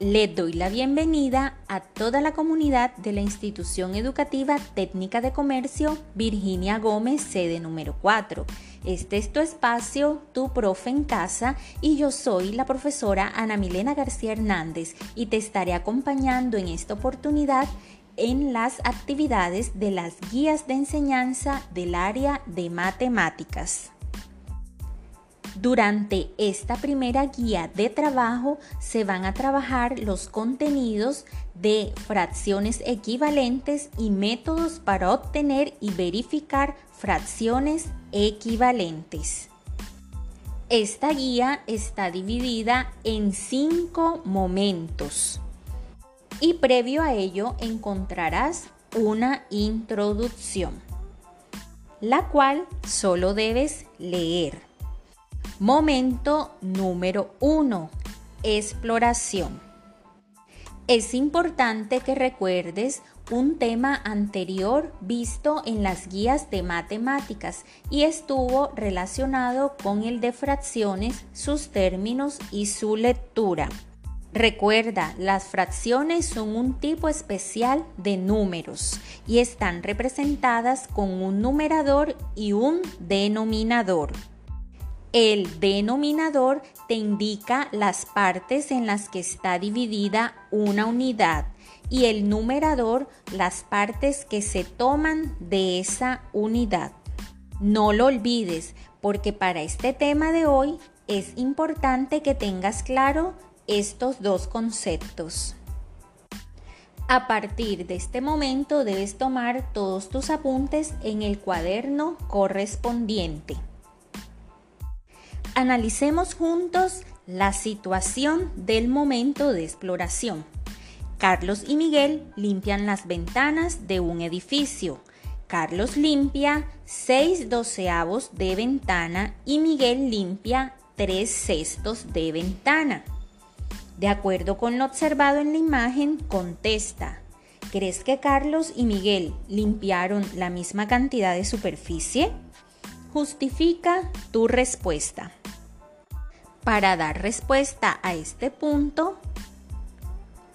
Le doy la bienvenida a toda la comunidad de la institución educativa técnica de comercio Virginia Gómez, sede número 4. Este es tu espacio, tu profe en casa, y yo soy la profesora Ana Milena García Hernández y te estaré acompañando en esta oportunidad en las actividades de las guías de enseñanza del área de matemáticas. Durante esta primera guía de trabajo se van a trabajar los contenidos de fracciones equivalentes y métodos para obtener y verificar fracciones equivalentes. Esta guía está dividida en cinco momentos y previo a ello encontrarás una introducción, la cual solo debes leer. Momento número 1. Exploración. Es importante que recuerdes un tema anterior visto en las guías de matemáticas y estuvo relacionado con el de fracciones, sus términos y su lectura. Recuerda, las fracciones son un tipo especial de números y están representadas con un numerador y un denominador. El denominador te indica las partes en las que está dividida una unidad y el numerador las partes que se toman de esa unidad. No lo olvides porque para este tema de hoy es importante que tengas claro estos dos conceptos. A partir de este momento debes tomar todos tus apuntes en el cuaderno correspondiente. Analicemos juntos la situación del momento de exploración. Carlos y Miguel limpian las ventanas de un edificio. Carlos limpia 6 doceavos de ventana y Miguel limpia 3 sextos de ventana. De acuerdo con lo observado en la imagen, contesta. ¿Crees que Carlos y Miguel limpiaron la misma cantidad de superficie? Justifica tu respuesta. Para dar respuesta a este punto,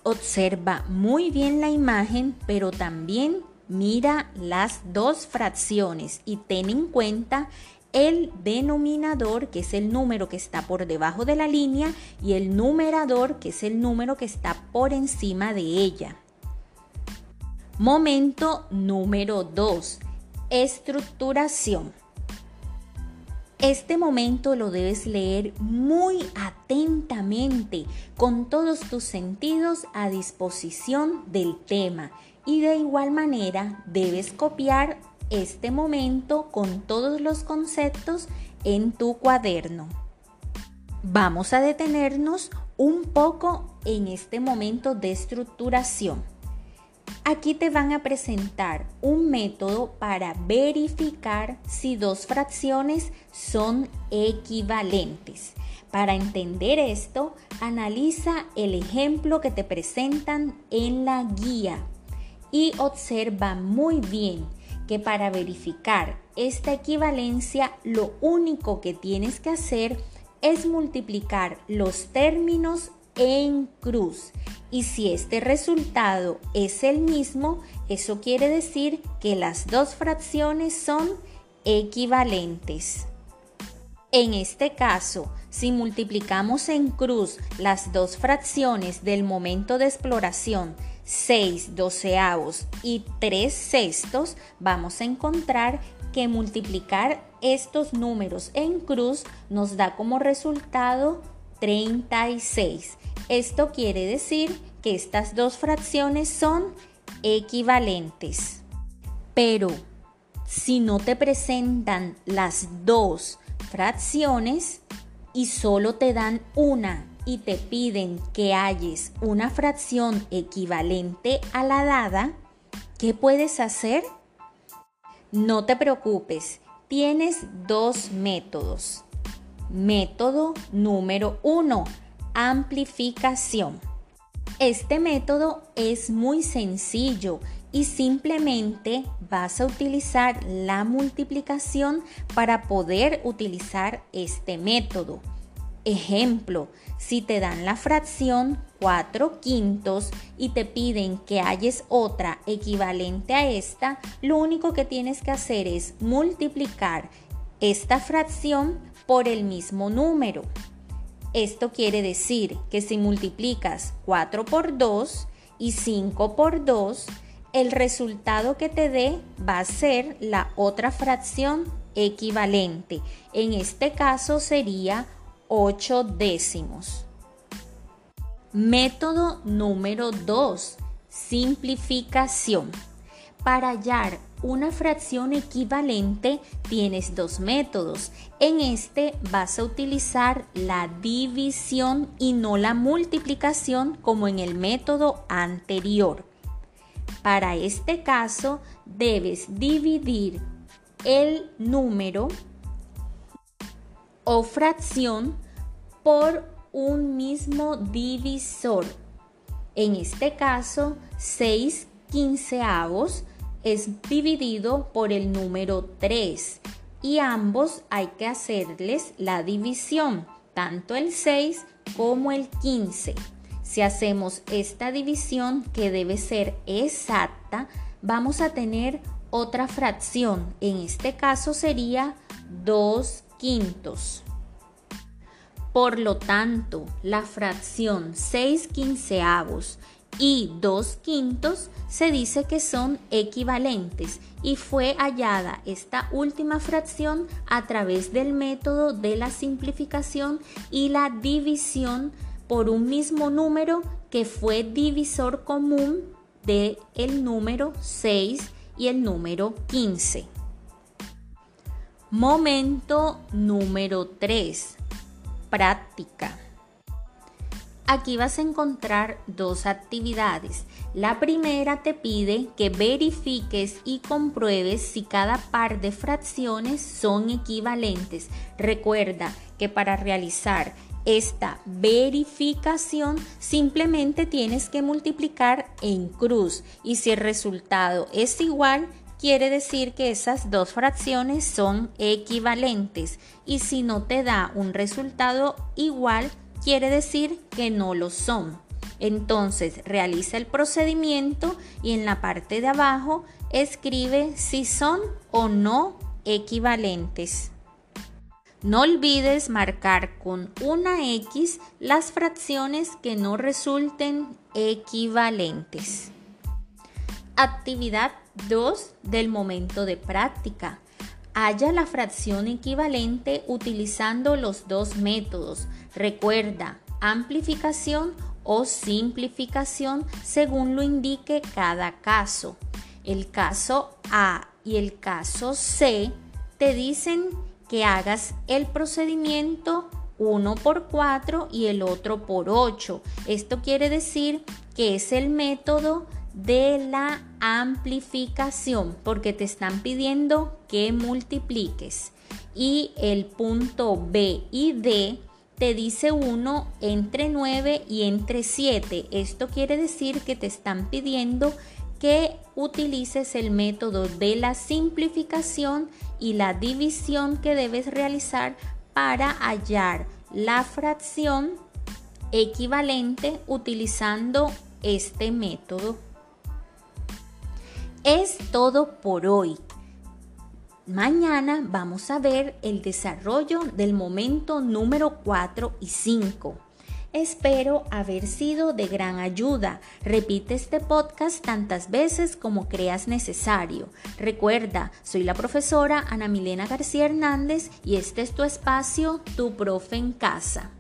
observa muy bien la imagen, pero también mira las dos fracciones y ten en cuenta el denominador, que es el número que está por debajo de la línea, y el numerador, que es el número que está por encima de ella. Momento número 2. Estructuración. Este momento lo debes leer muy atentamente, con todos tus sentidos a disposición del tema y de igual manera debes copiar este momento con todos los conceptos en tu cuaderno. Vamos a detenernos un poco en este momento de estructuración. Aquí te van a presentar un método para verificar si dos fracciones son equivalentes. Para entender esto, analiza el ejemplo que te presentan en la guía y observa muy bien que para verificar esta equivalencia lo único que tienes que hacer es multiplicar los términos en cruz y si este resultado es el mismo, eso quiere decir que las dos fracciones son equivalentes. En este caso, si multiplicamos en cruz las dos fracciones del momento de exploración 6 doceavos y 3 sextos, vamos a encontrar que multiplicar estos números en cruz nos da como resultado 36. Esto quiere decir que estas dos fracciones son equivalentes. Pero si no te presentan las dos fracciones y solo te dan una y te piden que halles una fracción equivalente a la dada, ¿qué puedes hacer? No te preocupes, tienes dos métodos. Método número uno, amplificación. Este método es muy sencillo y simplemente vas a utilizar la multiplicación para poder utilizar este método. Ejemplo, si te dan la fracción 4 quintos y te piden que halles otra equivalente a esta, lo único que tienes que hacer es multiplicar esta fracción por el mismo número. Esto quiere decir que si multiplicas 4 por 2 y 5 por 2, el resultado que te dé va a ser la otra fracción equivalente. En este caso sería 8 décimos. Método número 2. Simplificación. Para hallar una fracción equivalente tienes dos métodos. En este vas a utilizar la división y no la multiplicación como en el método anterior. Para este caso debes dividir el número o fracción por un mismo divisor. En este caso, 6 quinceavos es dividido por el número 3 y ambos hay que hacerles la división, tanto el 6 como el 15. Si hacemos esta división que debe ser exacta, vamos a tener otra fracción. En este caso sería 2 quintos. Por lo tanto, la fracción 6 quinceavos y 2 quintos se dice que son equivalentes y fue hallada esta última fracción a través del método de la simplificación y la división por un mismo número que fue divisor común del el número 6 y el número 15. Momento número 3 práctica. Aquí vas a encontrar dos actividades. La primera te pide que verifiques y compruebes si cada par de fracciones son equivalentes. Recuerda que para realizar esta verificación simplemente tienes que multiplicar en cruz y si el resultado es igual quiere decir que esas dos fracciones son equivalentes y si no te da un resultado igual, quiere decir que no lo son. Entonces realiza el procedimiento y en la parte de abajo escribe si son o no equivalentes. No olvides marcar con una X las fracciones que no resulten equivalentes. Actividad 2 del momento de práctica. Halla la fracción equivalente utilizando los dos métodos. Recuerda, amplificación o simplificación según lo indique cada caso. El caso A y el caso C te dicen que hagas el procedimiento uno por 4 y el otro por 8. Esto quiere decir que es el método de la amplificación porque te están pidiendo que multipliques y el punto B y D te dice uno entre 9 y entre 7. Esto quiere decir que te están pidiendo que utilices el método de la simplificación y la división que debes realizar para hallar la fracción equivalente utilizando este método. Es todo por hoy. Mañana vamos a ver el desarrollo del momento número 4 y 5. Espero haber sido de gran ayuda. Repite este podcast tantas veces como creas necesario. Recuerda, soy la profesora Ana Milena García Hernández y este es tu espacio, tu profe en casa.